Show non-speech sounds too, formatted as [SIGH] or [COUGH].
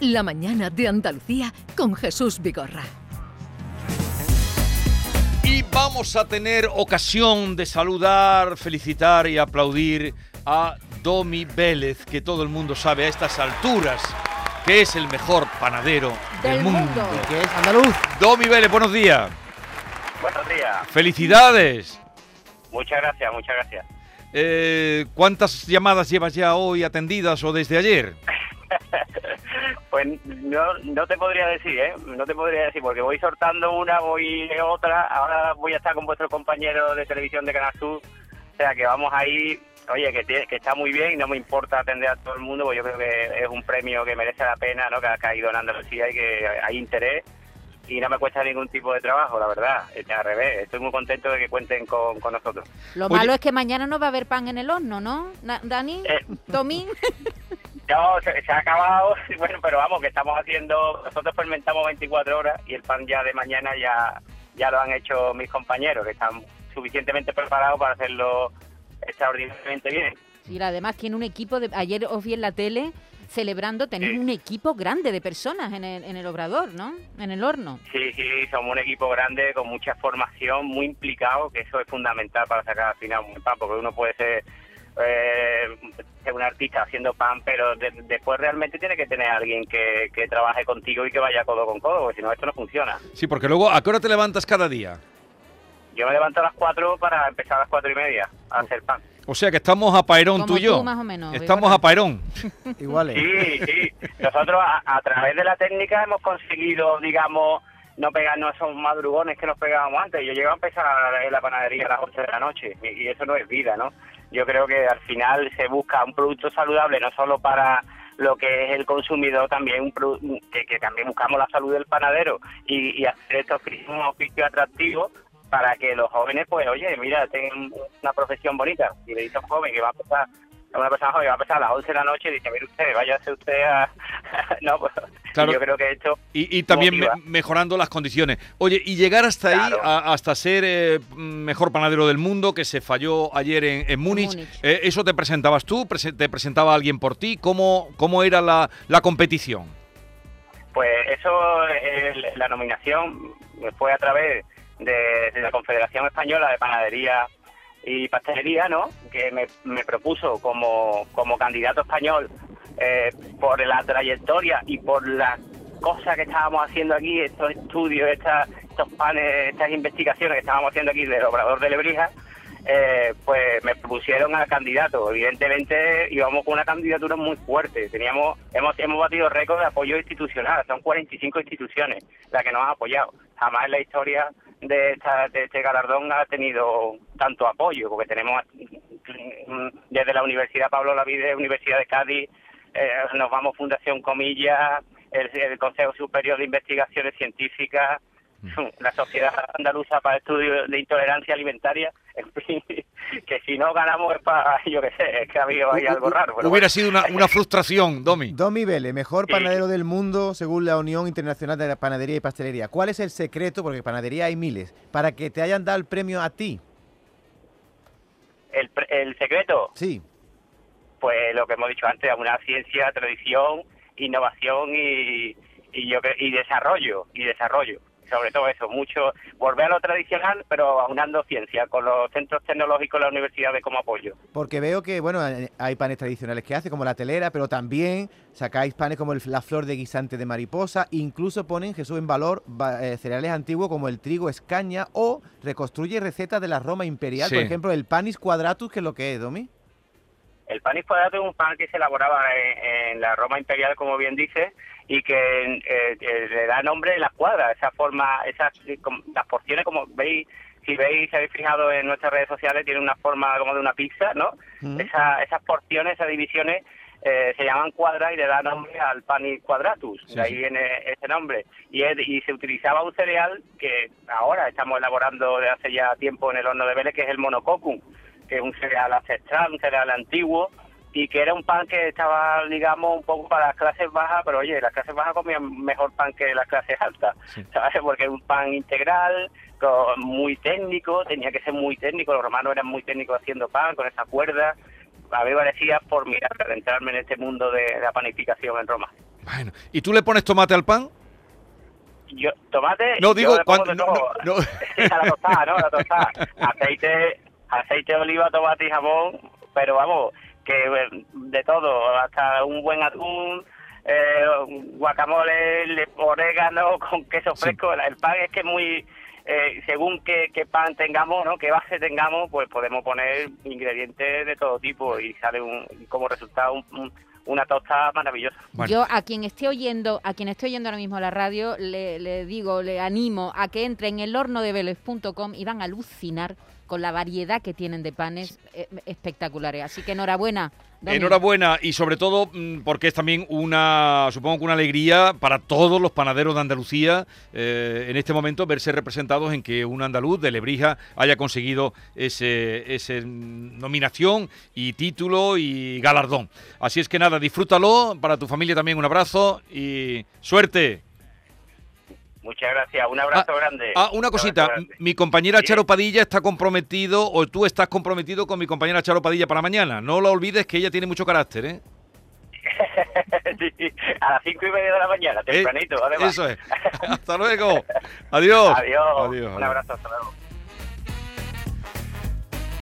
La mañana de Andalucía con Jesús Vigorra. Y vamos a tener ocasión de saludar, felicitar y aplaudir a Domi Vélez, que todo el mundo sabe a estas alturas que es el mejor panadero del, Del mundo. mundo. Y que es andaluz. Domi Vélez, buenos días. Buenos días. Felicidades. Muchas gracias, muchas gracias. Eh, ¿Cuántas llamadas llevas ya hoy atendidas o desde ayer? [LAUGHS] [LAUGHS] Pues no, no te podría decir, ¿eh? No te podría decir, porque voy sortando una, voy otra. Ahora voy a estar con vuestro compañero de televisión de Canal Sur. O sea, que vamos ahí. Oye, que, está muy bien y no me importa atender a todo el mundo, porque yo creo que es un premio que merece la pena, ¿no? Que ha caído en Andalucía y que hay interés. Y no me cuesta ningún tipo de trabajo, la verdad. Este, al revés, estoy muy contento de que cuenten con, con nosotros. Lo Oye- malo es que mañana no va a haber pan en el horno, ¿no? Dani, Eh. Tomín. [LAUGHS] No, se, se ha acabado, [LAUGHS] bueno, pero vamos, que estamos haciendo, nosotros fermentamos 24 horas y el pan ya de mañana ya, ya lo han hecho mis compañeros, que están suficientemente preparados para hacerlo extraordinariamente bien. Y además tiene un equipo de. Ayer os vi en la tele celebrando, tenéis Sí. un equipo grande de personas en el, en el obrador, ¿no? En el horno. Sí, sí, somos un equipo grande con mucha formación, muy implicado, que eso es fundamental para sacar al final un pan, porque uno puede ser, eh, ser un artista haciendo pan, pero de- después realmente tiene que tener alguien que, que trabaje contigo y que vaya codo con codo, porque si no esto no funciona. Sí, porque luego, ¿a qué hora te levantas cada día? Yo me levanto a las 4 para empezar a las cuatro y media a hacer pan. O sea que estamos a Pairón Como tú y yo. tú, más o menos, Estamos a Pairón. [LAUGHS] Iguales. Sí, sí. Nosotros a, a través de la técnica hemos conseguido, digamos, no pegarnos esos madrugones que nos pegábamos antes. Yo llegaba a empezar en la panadería a las 8 de la noche y, y eso no es vida, ¿no? Yo creo que al final se busca un producto saludable no solo para lo que es el consumidor, también un que, que también buscamos la salud del panadero y, y hacer oficios un oficio atractivo para que los jóvenes, pues, oye, mira, tengan una profesión bonita. Y le dice a un joven que va a a una persona joven va a empezar a las 11 de la noche y dice, mire usted, váyase usted a... [LAUGHS] no, pues, Claro. yo creo que esto... Y, y también me- mejorando las condiciones. Oye, y llegar hasta ahí, a- hasta ser eh, mejor panadero del mundo, que se falló ayer en, en Múnich, Múnich. eh, ¿eso te presentabas tú? ¿Te presentaba alguien por ti? ¿Cómo, cómo era la, la competición? Pues eso, eh, la nominación fue a través de, de la Confederación Española de Panadería y Pastelería, ¿no? Que me, me propuso como, como candidato español eh, por la trayectoria y por las cosas que estábamos haciendo aquí, estos estudios, estas, estos panes, estas investigaciones que estábamos haciendo aquí del Obrador de Lebrija, eh, pues me propusieron a candidato. Evidentemente íbamos con una candidatura muy fuerte. Teníamos, hemos, hemos batido récord de apoyo institucional. Son 45 instituciones las que nos han apoyado. Jamás en la historia de, esta, de este galardón ha tenido tanto apoyo, porque tenemos mm, desde la Universidad Pablo Lavide, Universidad de Cádiz, eh, nos vamos Fundación Comillas, el, el Consejo Superior de Investigaciones Científicas, [LAUGHS] la Sociedad Andaluza para Estudios de Intolerancia Alimentaria, [LAUGHS] en fin, que si no ganamos es para, yo qué sé, es que ha habido ahí algo raro. pero Hubiera bueno. sido una, una frustración, Domi. [LAUGHS] Domi Vélez, mejor Sí. panadero del mundo según la Unión Internacional de la Panadería y Pastelería. ¿Cuál es el secreto, porque panadería hay miles, para que te hayan dado el premio a ti? El, pre- el secreto, Sí. Pues lo que hemos dicho antes, una ciencia, tradición, innovación y, y, yo, y desarrollo, y desarrollo. Sobre todo eso, mucho, volver a lo tradicional, pero aunando ciencia, con los centros tecnológicos de las universidades como apoyo. Porque veo que, bueno, hay panes tradicionales que hace, como la telera, pero también sacáis panes como el- la flor de guisante de mariposa, incluso ponen, Jesús, en valor va- eh, cereales antiguos como el trigo escaña o reconstruye recetas de la Roma imperial, Sí. por ejemplo, el panis quadratus, que es lo que es, Domi. El panis cuadrado es un pan que se elaboraba en, en la Roma imperial, como bien dice, y que eh, eh, le da nombre a las cuadras, esa forma, esas eh, las porciones, como veis, si veis, si habéis fijado en nuestras redes sociales, tiene una forma como de una pizza, ¿no? Mm. Esa- esas porciones, esas divisiones eh, se llaman cuadras y le da nombre al panis quadratus, Sí, de ahí sí. viene ese nombre. Y, es- y se utilizaba un cereal que ahora estamos elaborando de hace ya tiempo en el horno de Vélez, que es el monococum, que es un cereal ancestral, un cereal antiguo, y que era un pan que estaba, digamos, un poco para las clases bajas, pero oye, las clases bajas comían mejor pan que las clases altas, Sí. ¿sabes? Porque es un pan integral, con- muy técnico, tenía que ser muy técnico, los romanos eran muy técnicos haciendo pan con esa cuerda. A mí me parecía formidable adentrarme en este mundo de, de la panificación en Roma. Bueno, ¿y tú le pones tomate al pan? Yo, tomate. No, yo digo, le pongo cuando- de no, todo. no, no. [LAUGHS] A la tostada, ¿no? A la tostada. Aceite, aceite de oliva, tomate y jamón, pero vamos, que eh, de todo, hasta un buen atún, eh, guacamole, le- orégano [LAUGHS] con queso Sí. fresco. El pan es que es muy... eh, según qué, qué pan tengamos, ¿no? Qué base tengamos, pues podemos poner ingredientes de todo tipo y sale un, como resultado un- un- una tostada maravillosa. Bueno. Yo a quien esté oyendo, a quien esté oyendo ahora mismo la radio, le, le digo, le animo a que entre en el horno de y van a alucinar con la variedad que tienen de panes eh, espectaculares. Así que enhorabuena. Enhorabuena y sobre todo mm, porque es también una, supongo que una alegría para todos los panaderos de Andalucía eh, en este momento verse representados en que un andaluz de Lebrija haya conseguido ese, ese mm, nominación y título y galardón. Así es que nada, disfrútalo, para tu familia también un abrazo y suerte. Muchas gracias, un abrazo grande. Ah, una Un cosita, mi compañera Sí. Charo Padilla está comprometido o tú estás comprometido con mi compañera Charo Padilla para mañana. No lo olvides que ella tiene mucho carácter, ¿eh? [LAUGHS] Sí, a las cinco y media de la mañana, tempranito, Eh, además. Eso es. [LAUGHS] Hasta luego. Adiós. Adiós. Adiós, Un abrazo, hasta luego.